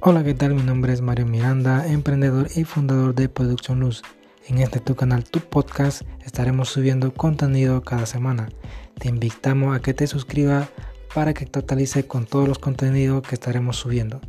Hola, ¿qué tal? Mi nombre es Mario Miranda, emprendedor y fundador de Producción Luz. En este tu canal, tu podcast, estaremos subiendo contenido cada semana. Te invitamos a que te suscribas para que totalice con todos los contenidos que estaremos subiendo.